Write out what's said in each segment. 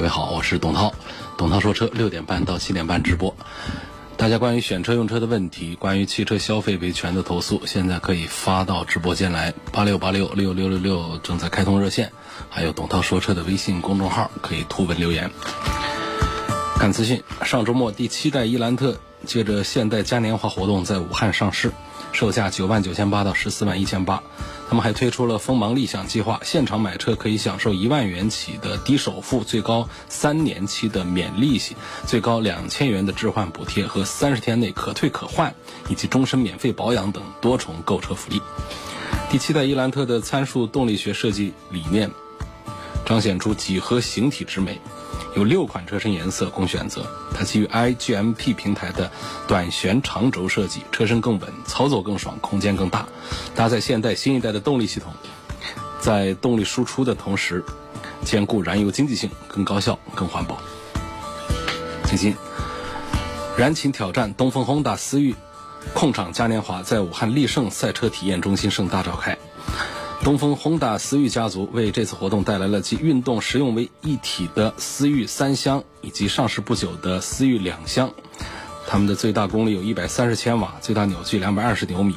各位好，我是董涛，董涛说车六点半到七点半直播。大家关于选车用车的问题，关于汽车消费维权的投诉，现在可以发到直播间来，八六八六六六六六正在开通热线，还有董涛说车的微信公众号可以图文留言。看资讯，上周末第七代伊兰特借着现代嘉年华活动在武汉上市，售价九万九千八到十四万一千八。他们还推出了锋芒立享计划，现场买车可以享受一万元起的低首付，最高三年期的免利息，最高两千元的置换补贴和三十天内可退可换，以及终身免费保养等多重购车福利。第七代伊兰特的参数动力学设计理念，彰显出几何形体之美。有六款车身颜色供选择，它基于 iGMP 平台的短悬长轴设计，车身更稳，操作更爽，空间更大。搭载现代新一代的动力系统，在动力输出的同时，兼顾燃油经济性，更高效、更环保。最近，燃情挑战东风 Honda 思域控场嘉年华在武汉力胜赛车体验中心盛大召开。东风宏达思域家族为这次活动带来了集运动实用为一体的思域三厢，以及上市不久的思域两厢。它们的最大功率有一百三十千瓦，最大扭矩两百二十牛米。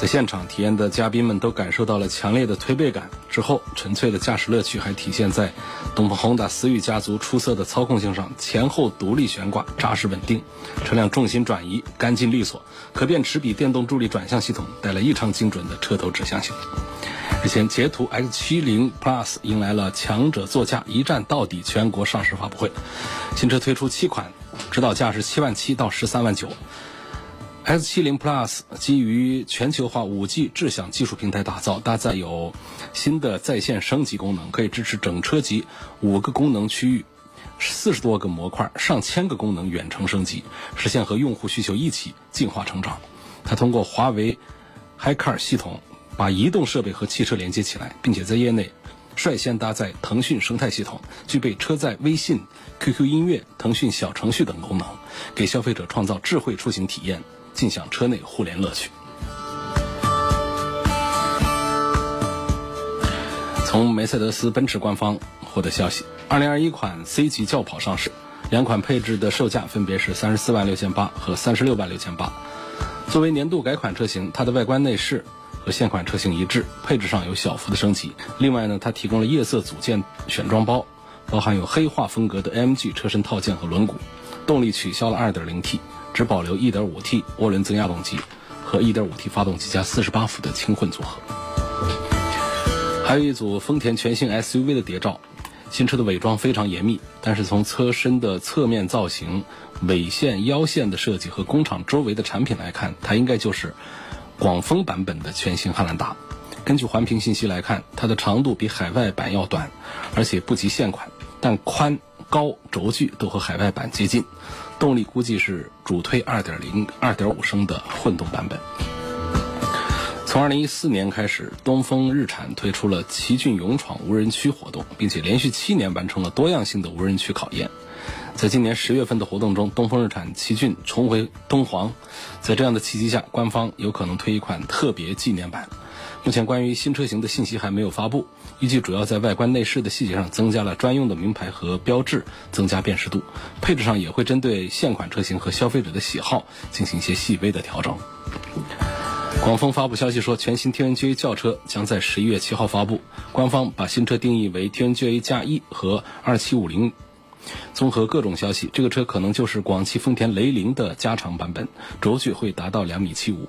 在现场体验的嘉宾们都感受到了强烈的推背感。之后，纯粹的驾驶乐趣还体现在东风 Honda 思域家族出色的操控性上：前后独立悬挂，扎实稳定；车辆重心转移干净利索；可变齿比电动助力转向系统带来异常精准的车头指向性。日前，捷途 X70 Plus 迎来了强者座驾一站到底全国上市发布会。新车推出七款，指导价是七万七到十三万九。X70 Plus 基于全球化 5G 智享技术平台打造，搭载有新的在线升级功能，可以支持整车级五个功能区域、四十多个模块、上千个功能远程升级，实现和用户需求一起进化成长。它通过华为 HiCar 系统。把移动设备和汽车连接起来，并且在业内率先搭载腾讯生态系统，具备车载微信、QQ 音乐、腾讯小程序等功能，给消费者创造智慧出行体验，尽享车内互联乐趣。从梅赛德斯奔驰官方获得消息，2021款 C 级轿跑上市，两款配置的售价分别是三十四万六千八和三十六万六千八。作为年度改款车型，它的外观内饰。和现款车型一致，配置上有小幅的升级。另外呢，它提供了夜色组件选装包，包含有黑化风格的 AMG 车身套件和轮毂。动力取消了 2.0T，只保留 1.5T 涡轮增压动机和 1.5T 发动机加48伏的轻混组合。还有一组丰田全新 SUV 的谍照。新车的伪装非常严密，但是从车身的侧面造型、尾线、腰线的设计和工厂周围的产品来看，它应该就是。广丰版本的全新汉兰达，根据环评信息来看，它的长度比海外版要短，而且不及现款，但宽高轴距都和海外版接近。动力估计是主推2.0、2.5升的混动版本。从2014年开始，东风日产推出了奇骏勇闯无人区活动，并且连续七年完成了多样性的无人区考验。在今年十月份的活动中，东风日产奇骏重回东黄。在这样的契机下，官方有可能推一款特别纪念版。目前关于新车型的信息还没有发布，预计主要在外观内饰的细节上增加了专用的名牌和标志，增加辨识度。配置上也会针对现款车型和消费者的喜好进行一些细微的调整。广丰发布消息说，全新 TNGA 轿车将在十一月七号发布。官方把新车定义为 TNGA 加一和二七五零。综合各种消息，这个车可能就是广汽丰田雷凌的加长版本，轴距会达到两米七五。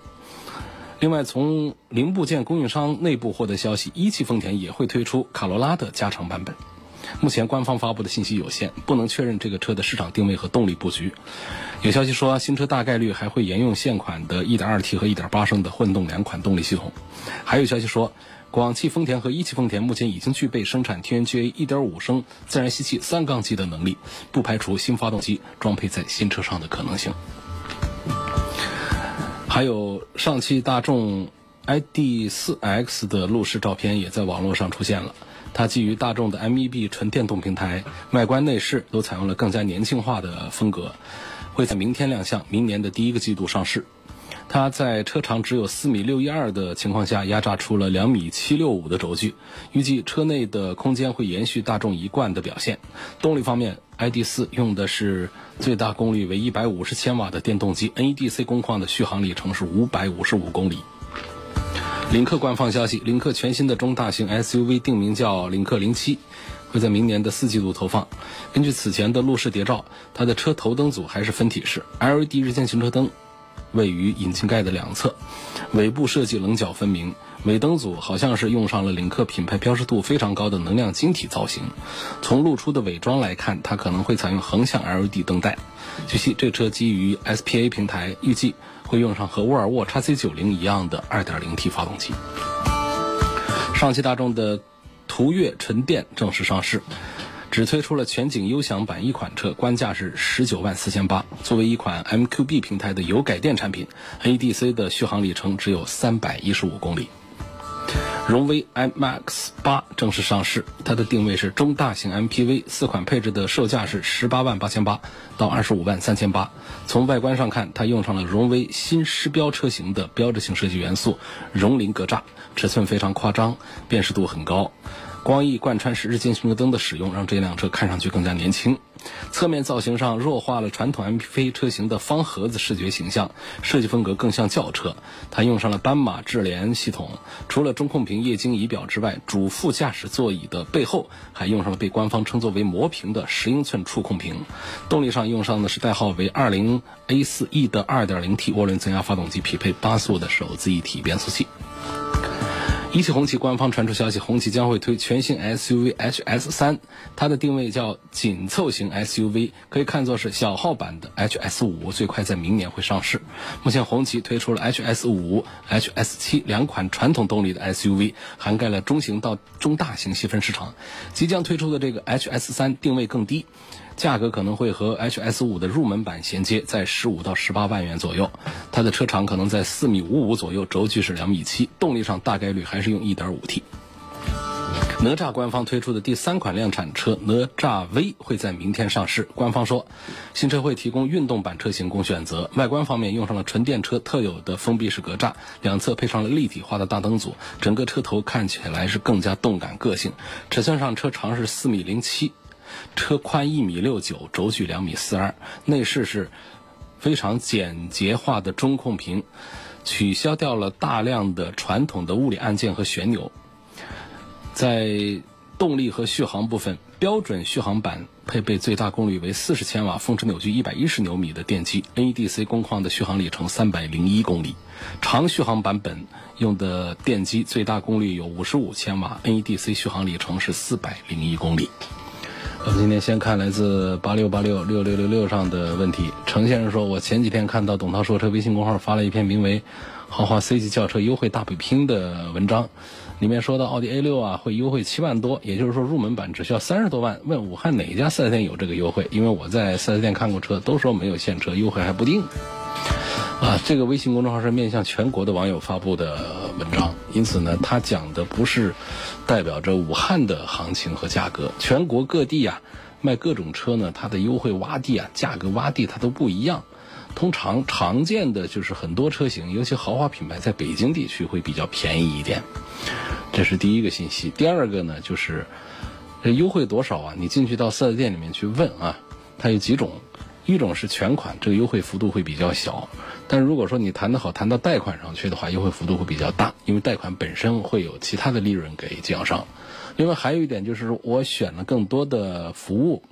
另外，从零部件供应商内部获得消息，一汽丰田也会推出卡罗拉的加长版本。目前官方发布的信息有限，不能确认这个车的市场定位和动力布局。有消息说，新车大概率还会沿用现款的 1.2T 和1.8升的混动两款动力系统。还有消息说，广汽丰田和一汽丰田目前已经具备生产 TNGA 1.5升自然吸气三缸机的能力，不排除新发动机装配在新车上的可能性。还有上汽大众 ID.4X 的路试照片也在网络上出现了。它基于大众的 MEB 纯电动平台，外观内饰都采用了更加年轻化的风格，会在明天亮相，明年的第一个季度上市。它在车长只有四米六一二的情况下，压榨出了两米七六五的轴距，预计车内的空间会延续大众一贯的表现。动力方面，ID.4 用的是最大功率为一百五十千瓦的电动机，NEDC 工况的续航里程是五百五十五公里。领克官方消息，领克全新的中大型 SUV 定名叫领克零七，会在明年的四季度投放。根据此前的路试谍照，它的车头灯组还是分体式，LED 日间行车灯位于引擎盖的两侧，尾部设计棱角分明。尾灯组好像是用上了领克品牌标识度非常高的能量晶体造型。从露出的伪装来看，它可能会采用横向 LED 灯带。据悉，这车基于 SPA 平台，预计。会用上和沃尔沃 x C 九零一样的 2.0T 发动机。上汽大众的途岳纯电正式上市，只推出了全景优享版一款车，官价是十九万四千八。作为一款 MQB 平台的油改电产品，A D C 的续航里程只有三百一十五公里。荣威 M X 八正式上市，它的定位是中大型 MPV，四款配置的售价是十八万八千八到二十五万三千八。从外观上看，它用上了荣威新狮标车型的标志性设计元素——绒鳞格栅，尺寸非常夸张，辨识度很高。光翼贯穿式日间行车灯的使用，让这辆车看上去更加年轻。侧面造型上弱化了传统 MPV 车型的方盒子视觉形象，设计风格更像轿车。它用上了斑马智联系统，除了中控屏液晶仪表之外，主副驾驶座椅的背后还用上了被官方称作为魔屏的十英寸触控屏。动力上用上的是代号为二零 A 四 E 的二点零 T 涡轮增压发动机，匹配八速的手自一体变速器。一汽红旗官方传出消息，红旗将会推全新 SUV HS 三，它的定位叫紧凑型 SUV，可以看作是小号版的 HS 五，最快在明年会上市。目前红旗推出了 HS 五、HS 七两款传统动力的 SUV，涵盖了中型到中大型细分市场。即将推出的这个 HS 三定位更低。价格可能会和 HS 五的入门版衔接，在十五到十八万元左右。它的车长可能在四米五五左右，轴距是两米七。动力上大概率还是用一点五 T。哪吒官方推出的第三款量产车哪吒 V 会在明天上市。官方说，新车会提供运动版车型供选择。外观方面用上了纯电车特有的封闭式格栅，两侧配上了立体化的大灯组，整个车头看起来是更加动感个性。尺寸上车长是四米零七。车宽一米六九，轴距两米四二，内饰是非常简洁化的中控屏，取消掉了大量的传统的物理按键和旋钮。在动力和续航部分，标准续航版配备最大功率为四十千瓦、峰值扭矩一百一十牛米的电机，NEDC 工况的续航里程三百零一公里。长续航版本用的电机最大功率有五十五千瓦，NEDC 续航里程是四百零一公里。我们今天先看来自八六八六六六六六上的问题。程先生说：“我前几天看到董涛说车微信公号发了一篇名为《豪华 C 级轿车优惠大比拼》的文章，里面说到奥迪 A 六啊会优惠七万多，也就是说入门版只需要三十多万。问武汉哪家四 S 店有这个优惠？因为我在四 S 店看过车，都说没有现车优惠还不定。啊，这个微信公众号是面向全国的网友发布的文章，因此呢，它讲的不是。”代表着武汉的行情和价格，全国各地啊卖各种车呢，它的优惠洼地啊，价格洼地它都不一样。通常常见的就是很多车型，尤其豪华品牌，在北京地区会比较便宜一点。这是第一个信息。第二个呢，就是这优惠多少啊？你进去到四 S 店里面去问啊，它有几种。一种是全款，这个优惠幅度会比较小，但如果说你谈得好，谈到贷款上去的话，优惠幅度会比较大，因为贷款本身会有其他的利润给经销商。另外还有一点就是，我选了更多的服务。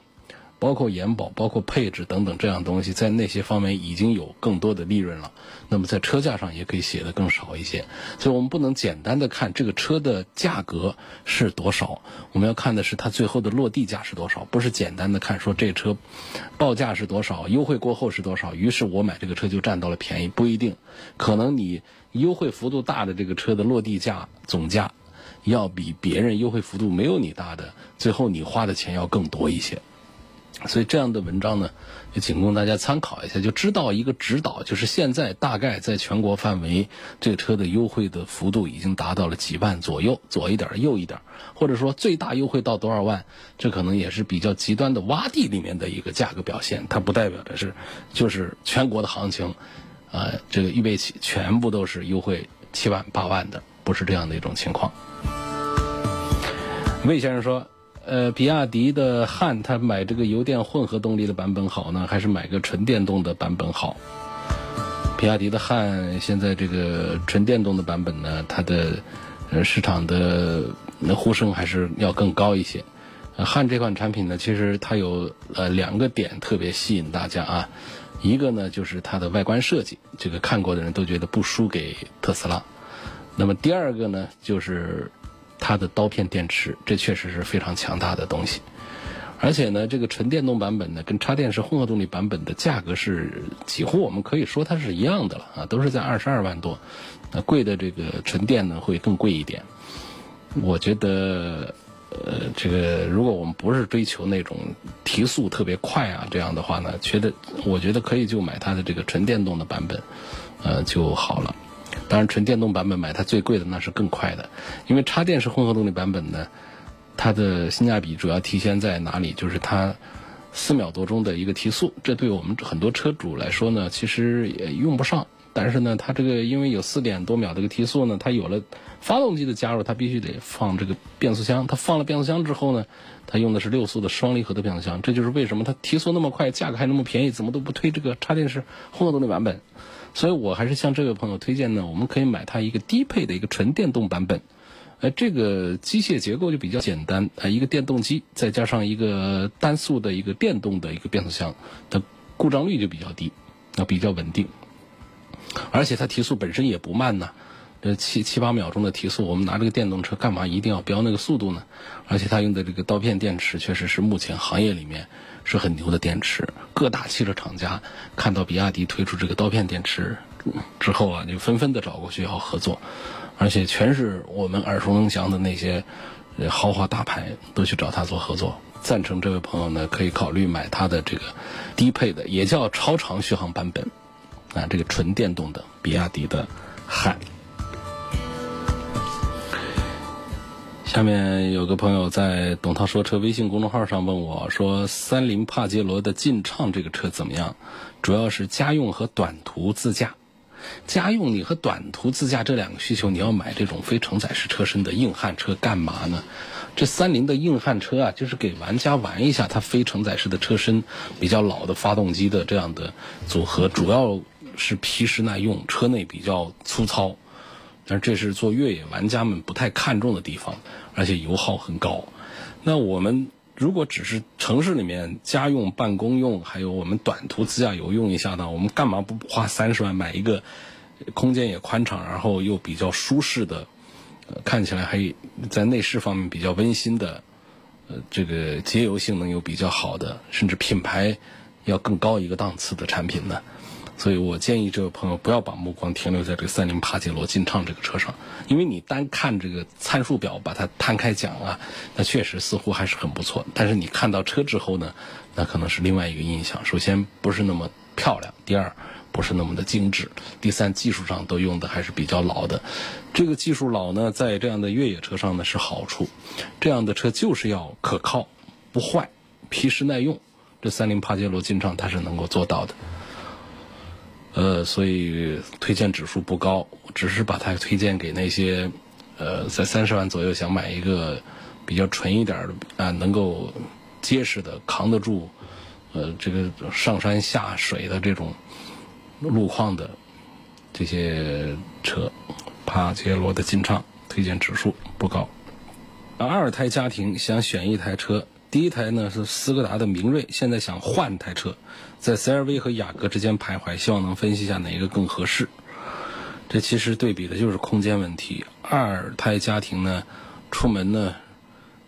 包括延保、包括配置等等这样东西，在那些方面已经有更多的利润了。那么在车价上也可以写的更少一些。所以我们不能简单的看这个车的价格是多少，我们要看的是它最后的落地价是多少，不是简单的看说这车报价是多少，优惠过后是多少，于是我买这个车就占到了便宜，不一定。可能你优惠幅度大的这个车的落地价总价要比别人优惠幅度没有你大的，最后你花的钱要更多一些。所以这样的文章呢，也仅供大家参考一下，就知道一个指导，就是现在大概在全国范围，这个车的优惠的幅度已经达到了几万左右，左一点右一点，或者说最大优惠到多少万，这可能也是比较极端的洼地里面的一个价格表现，它不代表的是就是全国的行情，啊，这个预备起全部都是优惠七万八万的，不是这样的一种情况。魏先生说。呃，比亚迪的汉，他买这个油电混合动力的版本好呢，还是买个纯电动的版本好？比亚迪的汉现在这个纯电动的版本呢，它的呃市场的呼声还是要更高一些。汉这款产品呢，其实它有呃两个点特别吸引大家啊，一个呢就是它的外观设计，这个看过的人都觉得不输给特斯拉。那么第二个呢，就是。它的刀片电池，这确实是非常强大的东西，而且呢，这个纯电动版本呢，跟插电式混合动力版本的价格是几乎我们可以说它是一样的了啊，都是在二十二万多，那贵的这个纯电呢会更贵一点。我觉得，呃，这个如果我们不是追求那种提速特别快啊这样的话呢，觉得我觉得可以就买它的这个纯电动的版本，呃就好了。当然，纯电动版本买它最贵的那是更快的，因为插电式混合动力版本呢，它的性价比主要体现在哪里？就是它四秒多钟的一个提速，这对我们很多车主来说呢，其实也用不上。但是呢，它这个因为有四点多秒这个提速呢，它有了发动机的加入，它必须得放这个变速箱。它放了变速箱之后呢，它用的是六速的双离合的变速箱，这就是为什么它提速那么快，价格还那么便宜，怎么都不推这个插电式混合动力版本。所以我还是向这位朋友推荐呢，我们可以买它一个低配的一个纯电动版本，呃，这个机械结构就比较简单，呃，一个电动机再加上一个单速的一个电动的一个变速箱，它故障率就比较低，啊比较稳定，而且它提速本身也不慢呢。这七七八秒钟的提速，我们拿这个电动车干嘛一定要标那个速度呢？而且它用的这个刀片电池确实是目前行业里面是很牛的电池。各大汽车厂家看到比亚迪推出这个刀片电池之后啊，就纷纷的找过去要合作，而且全是我们耳熟能详的那些豪华大牌都去找他做合作。赞成这位朋友呢，可以考虑买他的这个低配的，也叫超长续航版本啊，这个纯电动的比亚迪的汉。下面有个朋友在“董涛说车”微信公众号上问我说：“三菱帕杰罗的劲畅这个车怎么样？主要是家用和短途自驾。家用你和短途自驾这两个需求，你要买这种非承载式车身的硬汉车干嘛呢？这三菱的硬汉车啊，就是给玩家玩一下它非承载式的车身，比较老的发动机的这样的组合，主要是皮实耐用，车内比较粗糙。”但这是做越野玩家们不太看重的地方，而且油耗很高。那我们如果只是城市里面家用、办公用，还有我们短途自驾游用一下呢？我们干嘛不花三十万买一个空间也宽敞，然后又比较舒适的，看起来还在内饰方面比较温馨的，呃，这个节油性能又比较好的，甚至品牌要更高一个档次的产品呢？所以我建议这位朋友不要把目光停留在这个三菱帕杰罗劲畅这个车上，因为你单看这个参数表，把它摊开讲啊，那确实似乎还是很不错。但是你看到车之后呢，那可能是另外一个印象。首先不是那么漂亮，第二不是那么的精致，第三技术上都用的还是比较老的。这个技术老呢，在这样的越野车上呢是好处。这样的车就是要可靠、不坏、皮实耐用。这三菱帕杰罗劲畅它是能够做到的。呃，所以推荐指数不高，只是把它推荐给那些，呃，在三十万左右想买一个比较纯一点的啊，能够结实的扛得住，呃，这个上山下水的这种路况的这些车，帕杰罗的劲畅推荐指数不高。二胎家庭想选一台车。第一台呢是斯柯达的明锐，现在想换台车，在 CR-V 和雅阁之间徘徊，希望能分析一下哪一个更合适。这其实对比的就是空间问题。二胎家庭呢，出门呢，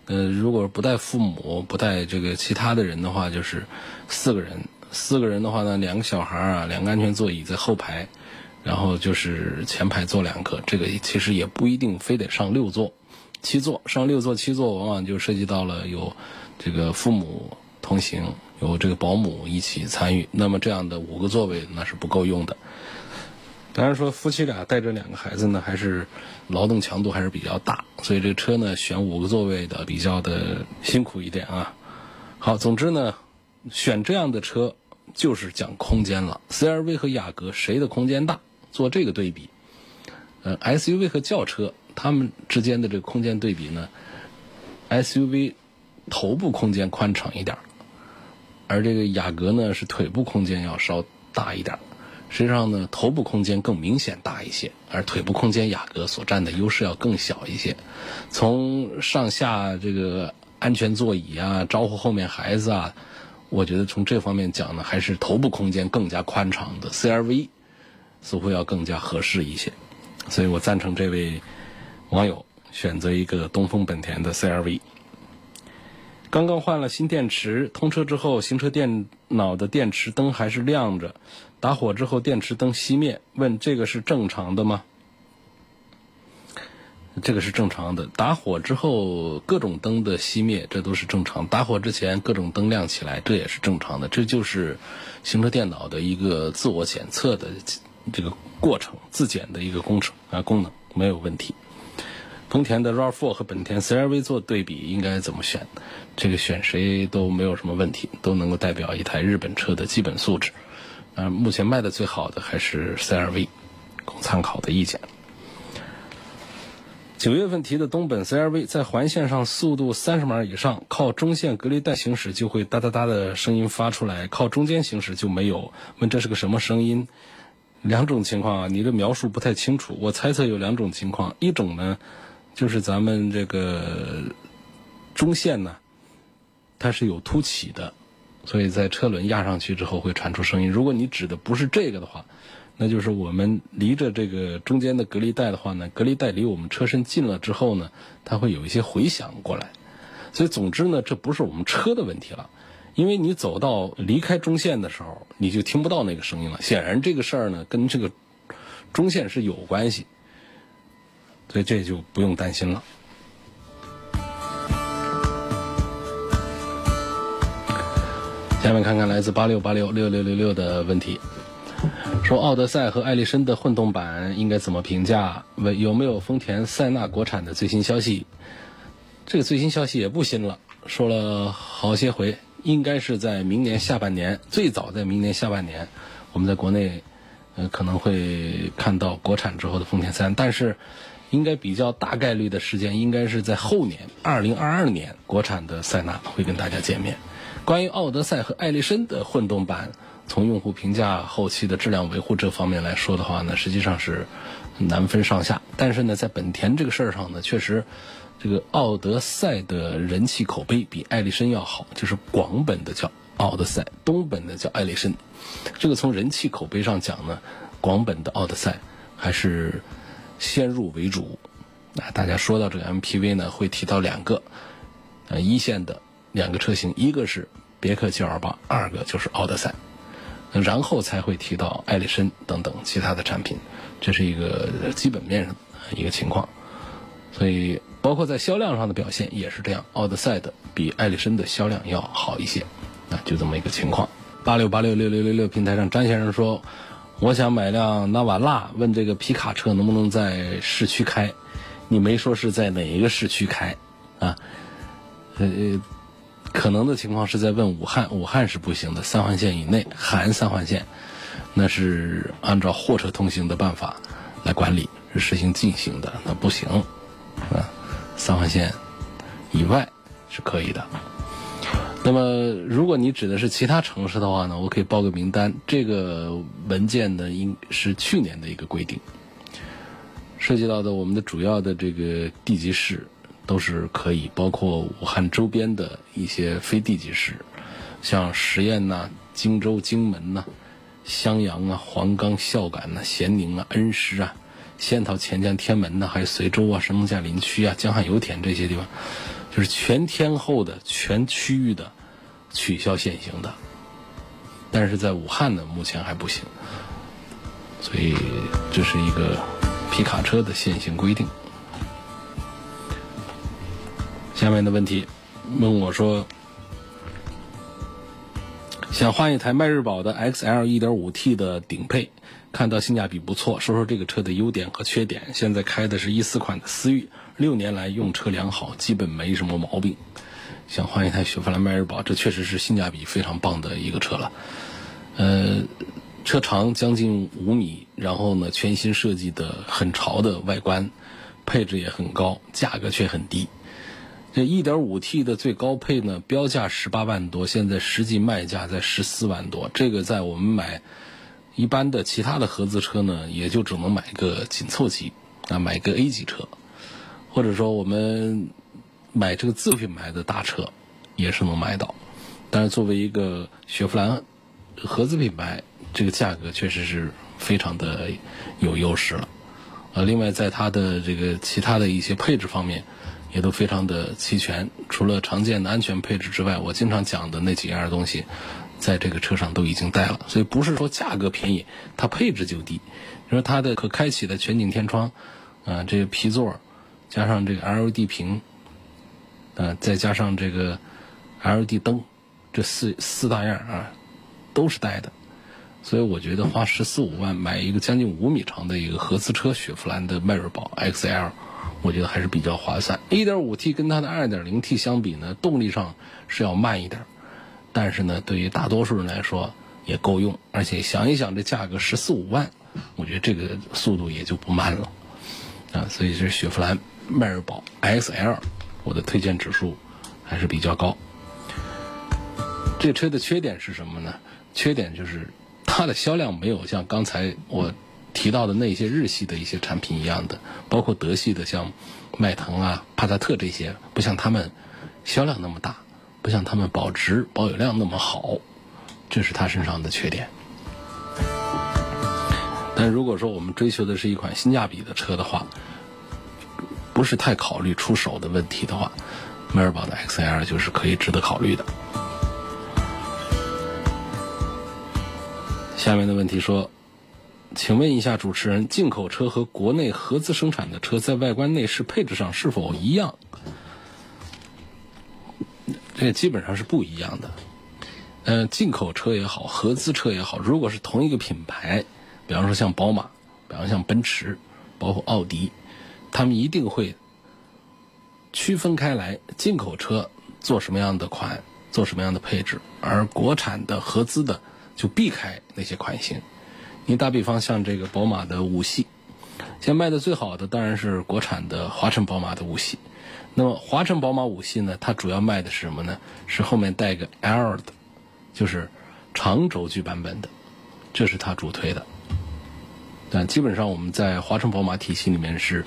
呃，如果不带父母、不带这个其他的人的话，就是四个人。四个人的话呢，两个小孩啊，两个安全座椅在后排，然后就是前排坐两个，这个其实也不一定非得上六座。七座上六座、七座，往往就涉及到了有这个父母同行，有这个保姆一起参与。那么这样的五个座位那是不够用的。当然说夫妻俩带着两个孩子呢，还是劳动强度还是比较大，所以这个车呢选五个座位的比较的辛苦一点啊。好，总之呢，选这样的车就是讲空间了。CRV 和雅阁谁的空间大？做这个对比。呃，SUV 和轿车它们之间的这个空间对比呢，SUV 头部空间宽敞一点，而这个雅阁呢是腿部空间要稍大一点。实际上呢，头部空间更明显大一些，而腿部空间雅阁所占的优势要更小一些。从上下这个安全座椅啊，招呼后面孩子啊，我觉得从这方面讲呢，还是头部空间更加宽敞的 CRV 似乎要更加合适一些。所以我赞成这位网友选择一个东风本田的 CRV。刚刚换了新电池，通车之后，行车电脑的电池灯还是亮着，打火之后电池灯熄灭。问这个是正常的吗？这个是正常的。打火之后各种灯的熄灭，这都是正常。打火之前各种灯亮起来，这也是正常的。这就是行车电脑的一个自我检测的这个过程，自检的一个工程啊，功能没有问题。丰田的 RAV4 和本田 CR-V 做对比，应该怎么选？这个选谁都没有什么问题，都能够代表一台日本车的基本素质。啊，目前卖的最好的还是 CR-V，供参考的意见。九月份提的东本 CR-V 在环线上速度三十码以上，靠中线隔离带行驶就会哒哒哒的声音发出来，靠中间行驶就没有。问这是个什么声音？两种情况啊，你的描述不太清楚。我猜测有两种情况，一种呢。就是咱们这个中线呢，它是有凸起的，所以在车轮压上去之后会传出声音。如果你指的不是这个的话，那就是我们离着这个中间的隔离带的话呢，隔离带离我们车身近了之后呢，它会有一些回响过来。所以总之呢，这不是我们车的问题了，因为你走到离开中线的时候，你就听不到那个声音了。显然这个事儿呢，跟这个中线是有关系。所以这就不用担心了。下面看看来自八六八六六六六六的问题，说奥德赛和艾力绅的混动版应该怎么评价？问有没有丰田塞纳国产的最新消息？这个最新消息也不新了，说了好些回，应该是在明年下半年，最早在明年下半年，我们在国内呃可能会看到国产之后的丰田三，但是。应该比较大概率的时间，应该是在后年，二零二二年，国产的塞纳会跟大家见面。关于奥德赛和艾力绅的混动版，从用户评价、后期的质量维护这方面来说的话呢，实际上是难分上下。但是呢，在本田这个事儿上呢，确实，这个奥德赛的人气口碑比艾力绅要好，就是广本的叫奥德赛，东本的叫艾力绅。这个从人气口碑上讲呢，广本的奥德赛还是。先入为主，啊，大家说到这个 MPV 呢，会提到两个，呃，一线的两个车型，一个是别克 GL8，二个就是奥德赛，然后才会提到艾力绅等等其他的产品，这是一个基本面上一个情况，所以包括在销量上的表现也是这样，奥德赛的比艾力绅的销量要好一些，啊，就这么一个情况。八六八六六六六六平台上，张先生说。我想买辆纳瓦拉，问这个皮卡车能不能在市区开？你没说是在哪一个市区开啊？呃，可能的情况是在问武汉，武汉是不行的，三环线以内含三环线，那是按照货车通行的办法来管理，是实行禁行的，那不行啊。三环线以外是可以的。那么，如果你指的是其他城市的话呢，我可以报个名单。这个文件呢，应是去年的一个规定，涉及到的我们的主要的这个地级市都是可以，包括武汉周边的一些非地级市，像十堰呐、荆州、荆门呐、襄阳啊、黄冈、孝感呐、咸宁啊、恩施啊、仙桃、钱江、天门呐，还有随州啊、神农架林区啊、江汉油田这些地方。就是全天候的、全区域的取消限行的，但是在武汉呢，目前还不行，所以这是一个皮卡车的限行规定。下面的问题问我说，想换一台迈锐宝的 XL 1.5T 的顶配，看到性价比不错，说说这个车的优点和缺点。现在开的是一四款的思域，六年来用车良好，基本没什么毛病。想换一台雪佛兰迈锐宝，这确实是性价比非常棒的一个车了。呃，车长将近五米，然后呢，全新设计的很潮的外观，配置也很高，价格却很低。这 1.5T 的最高配呢，标价十八万多，现在实际卖价在十四万多。这个在我们买一般的其他的合资车呢，也就只能买个紧凑级啊，买个 A 级车，或者说我们买这个自品牌的大车也是能买到。但是作为一个雪佛兰合资品牌，这个价格确实是非常的有优势了。呃，另外在它的这个其他的一些配置方面。也都非常的齐全，除了常见的安全配置之外，我经常讲的那几样东西，在这个车上都已经带了。所以不是说价格便宜，它配置就低。你说它的可开启的全景天窗，啊，这个皮座，加上这个 LED 屏，啊，再加上这个 LED 灯，这四四大样啊，都是带的。所以我觉得花十四五万买一个将近五米长的一个合资车，雪佛兰的迈锐宝 XL。我觉得还是比较划算。1.5T 跟它的 2.0T 相比呢，动力上是要慢一点，但是呢，对于大多数人来说也够用。而且想一想，这价格十四五万，我觉得这个速度也就不慢了啊。所以这雪佛兰迈锐宝 XL，我的推荐指数还是比较高。这车的缺点是什么呢？缺点就是它的销量没有像刚才我。提到的那些日系的一些产品一样的，包括德系的像迈腾啊、帕萨特这些，不像他们销量那么大，不像他们保值保有量那么好，这是它身上的缺点。但如果说我们追求的是一款性价比的车的话，不是太考虑出手的问题的话，迈锐宝的 XL 就是可以值得考虑的。下面的问题说。请问一下主持人，进口车和国内合资生产的车在外观内饰配置上是否一样？这基本上是不一样的。呃，进口车也好，合资车也好，如果是同一个品牌，比方说像宝马，比方像奔驰，包括奥迪，他们一定会区分开来，进口车做什么样的款，做什么样的配置，而国产的合资的就避开那些款型。你打比方，像这个宝马的五系，现在卖的最好的当然是国产的华晨宝马的五系。那么华晨宝马五系呢，它主要卖的是什么呢？是后面带个 L 的，就是长轴距版本的，这是它主推的。但基本上我们在华晨宝马体系里面是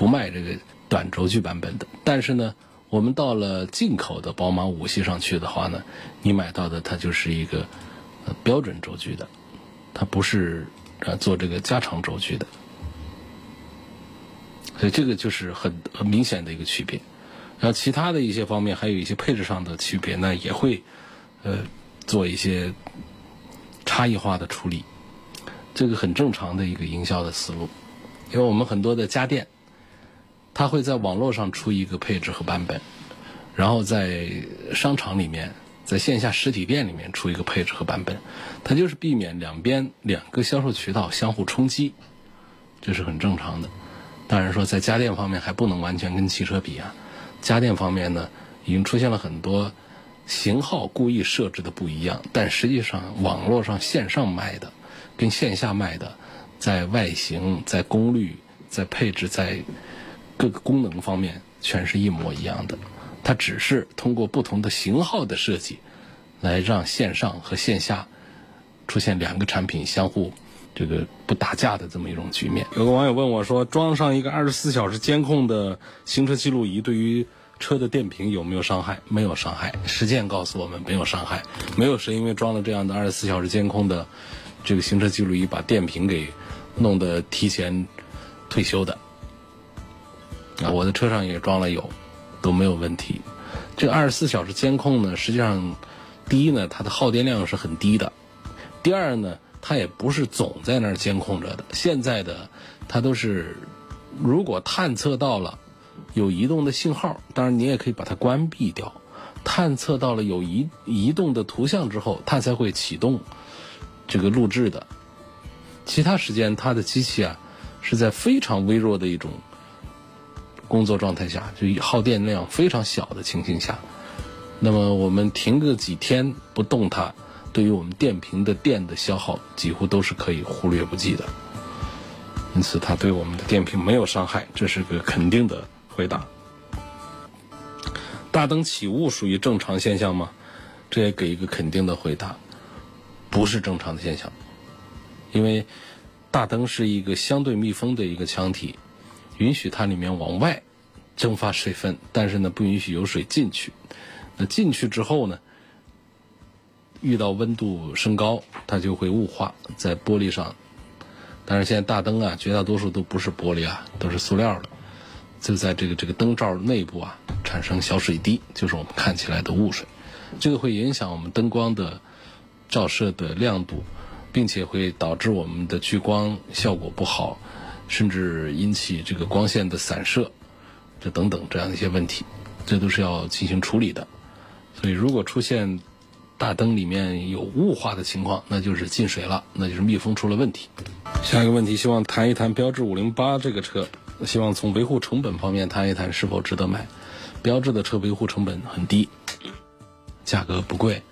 不卖这个短轴距版本的。但是呢，我们到了进口的宝马五系上去的话呢，你买到的它就是一个标准轴距的。它不是啊做这个加长轴距的，所以这个就是很很明显的一个区别。然后其他的一些方面，还有一些配置上的区别呢，也会呃做一些差异化的处理。这个很正常的一个营销的思路，因为我们很多的家电，它会在网络上出一个配置和版本，然后在商场里面。在线下实体店里面出一个配置和版本，它就是避免两边两个销售渠道相互冲击，这是很正常的。当然说在家电方面还不能完全跟汽车比啊，家电方面呢已经出现了很多型号故意设置的不一样，但实际上网络上线上卖的跟线下卖的，在外形、在功率、在配置、在各个功能方面全是一模一样的。它只是通过不同的型号的设计，来让线上和线下出现两个产品相互这个不打架的这么一种局面。有个网友问我说：“装上一个二十四小时监控的行车记录仪，对于车的电瓶有没有伤害？”没有伤害，实践告诉我们没有伤害。没有谁因为装了这样的二十四小时监控的这个行车记录仪，把电瓶给弄得提前退休的。我的车上也装了有。都没有问题。这二十四小时监控呢，实际上，第一呢，它的耗电量是很低的；第二呢，它也不是总在那儿监控着的。现在的它都是，如果探测到了有移动的信号，当然你也可以把它关闭掉。探测到了有移移动的图像之后，它才会启动这个录制的。其他时间，它的机器啊是在非常微弱的一种工作状态下，就耗电量非常小的情形下。那么我们停个几天不动它，对于我们电瓶的电的消耗几乎都是可以忽略不计的。因此，它对我们的电瓶没有伤害，这是个肯定的回答。大灯起雾属于正常现象吗？这也给一个肯定的回答，不是正常的现象。因为大灯是一个相对密封的一个腔体，允许它里面往外蒸发水分，但是呢不允许有水进去。那进去之后呢，遇到温度升高，它就会雾化在玻璃上。但是现在大灯啊，绝大多数都不是玻璃啊，都是塑料的。就在这个这个灯罩内部啊，产生小水滴，就是我们看起来的雾水，这个会影响我们灯光的照射的亮度，并且会导致我们的聚光效果不好，甚至引起这个光线的散射，这等等这样的一些问题，这都是要进行处理的。所以，如果出现大灯里面有雾化的情况，那就是进水了，那就是密封出了问题。下一个问题，希望谈一谈标致五零八这个车。希望从维护成本方面谈一谈是否值得买。标致的车维护成本很低，价格不贵，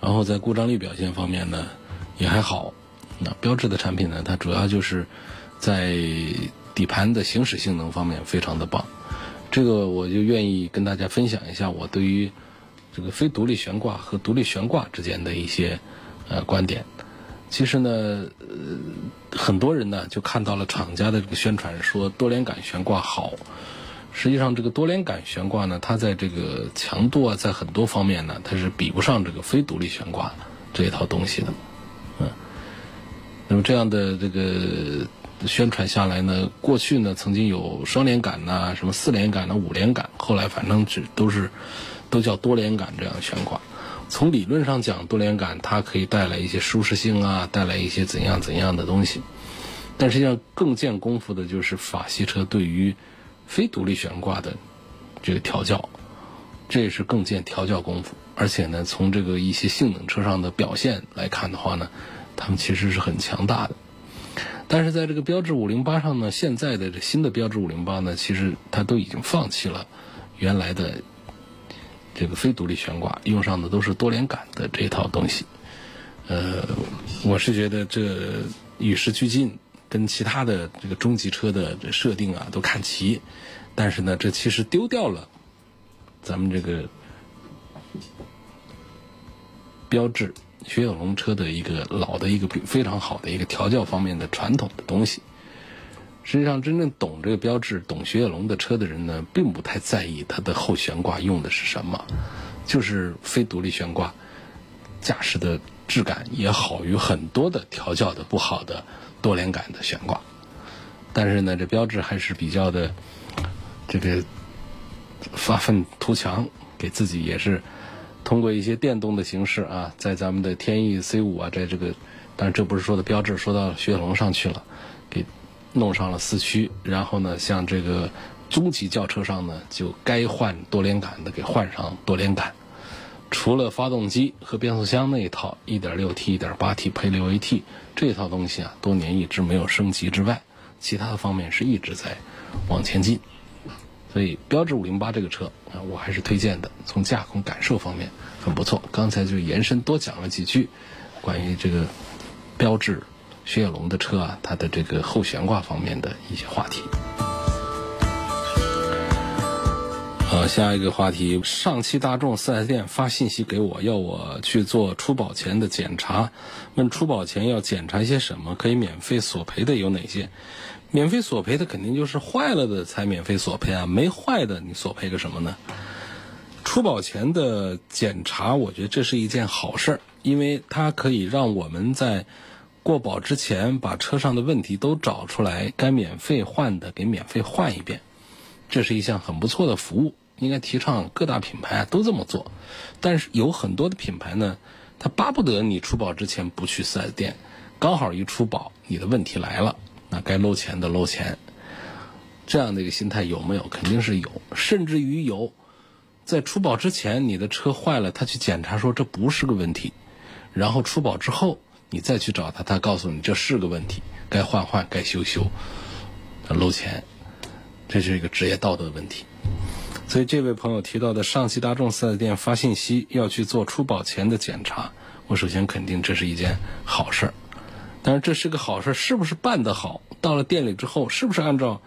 然后在故障率表现方面呢也还好。那标致的产品呢，它主要就是在底盘的行驶性能方面非常的棒。这个我就愿意跟大家分享一下我对于这个非独立悬挂和独立悬挂之间的一些呃观点。其实呢，呃，很多人呢就看到了厂家的这个宣传，说多连杆悬挂好。实际上，这个多连杆悬挂呢，它在这个强度啊，在很多方面呢，它是比不上这个非独立悬挂这一套东西的。嗯，那么这样的这个宣传下来呢，过去呢曾经有双连杆呐，什么四连杆呐，五连杆，后来反正只都是都叫多连杆这样悬挂。从理论上讲，多连杆它可以带来一些舒适性啊，带来一些怎样怎样的东西。但实际上更见功夫的就是法系车对于非独立悬挂的这个调教，这也是更见调教功夫。而且呢，从这个一些性能车上的表现来看的话呢，他们其实是很强大的。但是在这个标致五零八上呢，现在的这新的标致五零八呢，其实它都已经放弃了原来的。这个非独立悬挂用上的都是多连杆的这套东西，呃，我是觉得这与时俱进，跟其他的这个中级车的设定啊都看齐，但是呢，这其实丢掉了咱们这个标志雪铁龙车的一个老的一个非常好的一个调教方面的传统的东西。实际上，真正懂这个标志、懂雪铁龙的车的人呢，并不太在意它的后悬挂用的是什么，就是非独立悬挂，驾驶的质感也好于很多的调教的不好的多连杆的悬挂。但是呢，这标志还是比较的这个发愤图强，给自己也是通过一些电动的形式啊，在咱们的天翼 C 五啊，在这个，当然这不是说的标志，说到雪铁龙上去了，给。弄上了四驱，然后呢，像这个中级轿车上呢，就该换多连杆的给换上多连杆。除了发动机和变速箱那一套 1.6T、1.8T 配 6AT 这套东西啊，多年一直没有升级之外，其他的方面是一直在往前进。所以，标致508这个车啊，我还是推荐的。从驾控感受方面很不错。刚才就延伸多讲了几句关于这个标致。雪铁龙的车啊，它的这个后悬挂方面的一些话题。好，下一个话题，上汽大众 4S 店发信息给我，要我去做出保前的检查，问出保前要检查一些什么，可以免费索赔的有哪些？免费索赔的肯定就是坏了的才免费索赔啊，没坏的你索赔个什么呢？出保前的检查，我觉得这是一件好事儿，因为它可以让我们在过保之前，把车上的问题都找出来，该免费换的给免费换一遍，这是一项很不错的服务，应该提倡各大品牌啊都这么做。但是有很多的品牌呢，他巴不得你出保之前不去 4S 店，刚好一出保，你的问题来了，那该搂钱的搂钱。这样的一个心态有没有？肯定是有，甚至于有，在出保之前你的车坏了，他去检查说这不是个问题，然后出保之后你再去找他，他告诉你这是个问题，该换换，该修修，搂钱，这是一个职业道德问题。所以这位朋友提到的上汽大众四 S 店发信息要去做出保前的检查，我首先肯定这是一件好事儿。但是这是个好事，是不是办得好？到了店里之后，是不是按照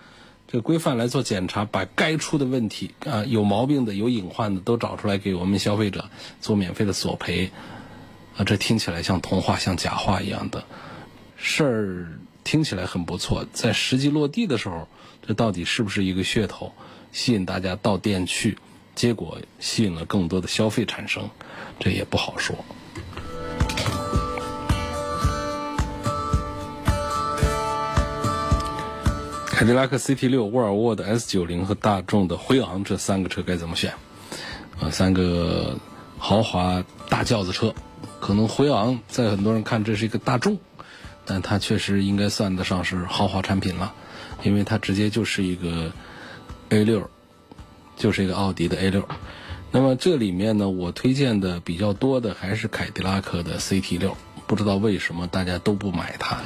这个规范来做检查，把该出的问题啊、有毛病的、有隐患的都找出来，给我们消费者做免费的索赔？啊，这听起来像童话、像假话一样的事儿，听起来很不错。在实际落地的时候，这到底是不是一个噱头？吸引大家到店去，结果吸引了更多的消费产生，这也不好说。凯迪拉克 CT 六、沃尔沃的 S 九零和大众的辉昂这三个车该怎么选？啊，三个豪华大轿子车，可能辉昂在很多人看这是一个大众，但它确实应该算得上是豪华产品了，因为它直接就是一个 A 六，就是一个奥迪的 A 六。那么这里面呢，我推荐的比较多的还是凯迪拉克的 CT 六，不知道为什么大家都不买它，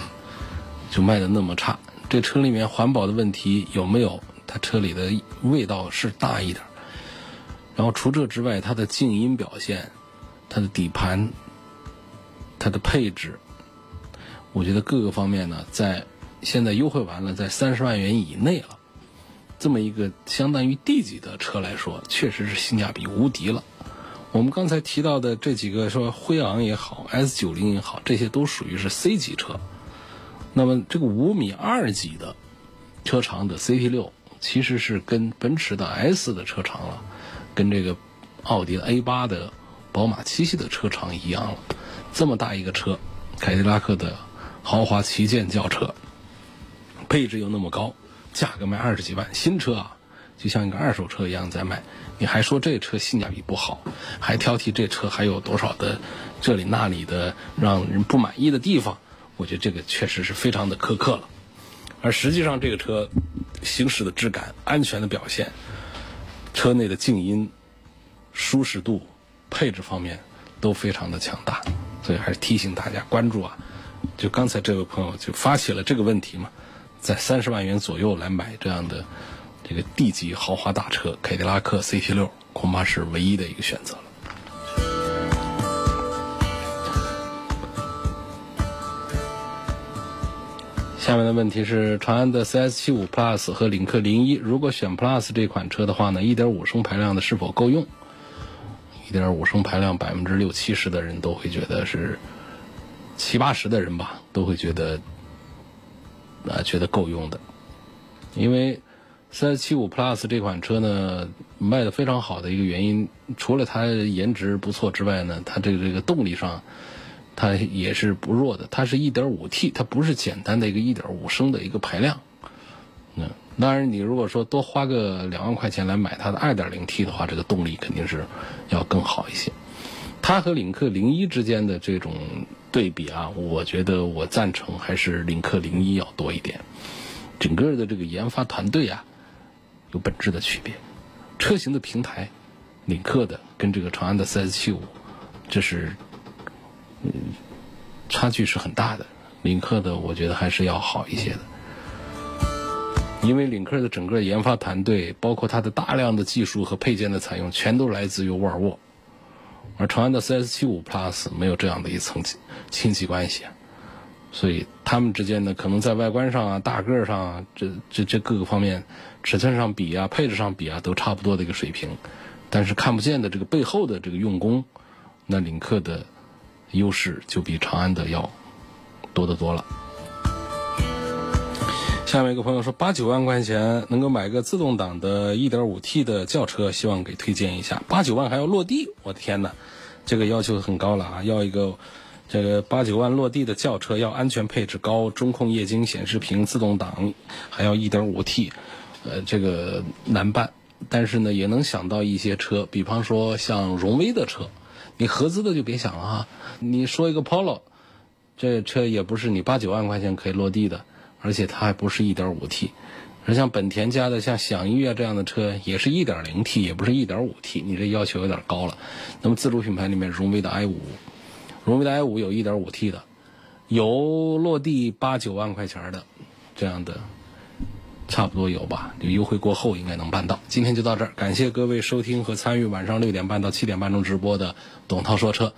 就卖的那么差。这车里面环保的问题有没有？它车里的味道是大一点。然后除这之外，它的静音表现、它的底盘、它的配置，我觉得各个方面呢，在现在优惠完了，在三十万元以内了。这么一个相当于 D 级的车来说，确实是性价比无敌了。我们刚才提到的这几个，说辉昂也好，S 九零也好，这些都属于是 C 级车。那么这个五米二几的车长的 CT 六，其实是跟奔驰的 S 的车长了，跟这个奥迪的 A 八的、宝马七系的车长一样了。这么大一个车，凯迪拉克的豪华旗舰轿车，配置又那么高，价格卖二十几万，新车啊，就像一个二手车一样在卖。你还说这车性价比不好，还挑剔这车还有多少的这里那里的让人不满意的地方？我觉得这个确实是非常的苛刻了，而实际上这个车行驶的质感、安全的表现、车内的静音、舒适度、配置方面都非常的强大，所以还是提醒大家关注啊！就刚才这位朋友就发起了这个问题嘛，在三十万元左右来买这样的这个 D 级豪华大车凯迪拉克 CT 六，恐怕是唯一的一个选择了。下面的问题是：长安的 CS75 Plus 和领克零一，如果选 Plus 这款车的话呢，1.5升排量的是否够用？1.5升排量，百分之六七十的人都会觉得是七八十的人吧，都会觉得啊，觉得够用的。因为 CS75 Plus 这款车呢，卖的非常好的一个原因，除了它颜值不错之外呢，它这个这个动力上。它也是不弱的，它是一点五 T，它不是简单的一个一点五升的一个排量。嗯，当然你如果说多花个两万块钱来买它的二点零 T 的话，这个动力肯定是要更好一些。它和领克零一之间的这种对比啊，我觉得我赞成还是领克零一要多一点。整个的这个研发团队啊，有本质的区别。车型的平台，领克的跟这个长安的 CS 七五，这是。嗯，差距是很大的。领克的我觉得还是要好一些的，因为领克的整个研发团队，包括它的大量的技术和配件的采用，全都来自于沃尔沃。而长安的 CS75 Plus 没有这样的一层亲亲戚关系，所以他们之间呢，可能在外观上啊、大个上啊，这这这各个方面，尺寸上比啊、配置上比啊，都差不多的一个水平。但是看不见的这个背后的这个用工，那领克的。优势就比长安的要多得多了。下面一个朋友说，八九万块钱能够买个自动挡的 1.5T 的轿车，希望给推荐一下。八九万还要落地，我的天哪，这个要求很高了啊！要一个这个八九万落地的轿车，要安全配置高，中控液晶显示屏，自动挡，还要 1.5T，呃，这个难办。但是呢，也能想到一些车，比方说像荣威的车。你合资的就别想了啊！你说一个 Polo，这车也不是你八九万块钱可以落地的，而且它还不是一点五 T，而像本田家的像享域啊这样的车，也是一点零 T，也不是一点五 T，你这要求有点高了。那么自主品牌里面，荣威的 i 五，荣威的 i 五有一点五 T 的，有落地八九万块钱的这样的。差不多有吧，就优惠过后应该能办到。今天就到这儿，感谢各位收听和参与晚上六点半到七点半钟直播的董涛说车。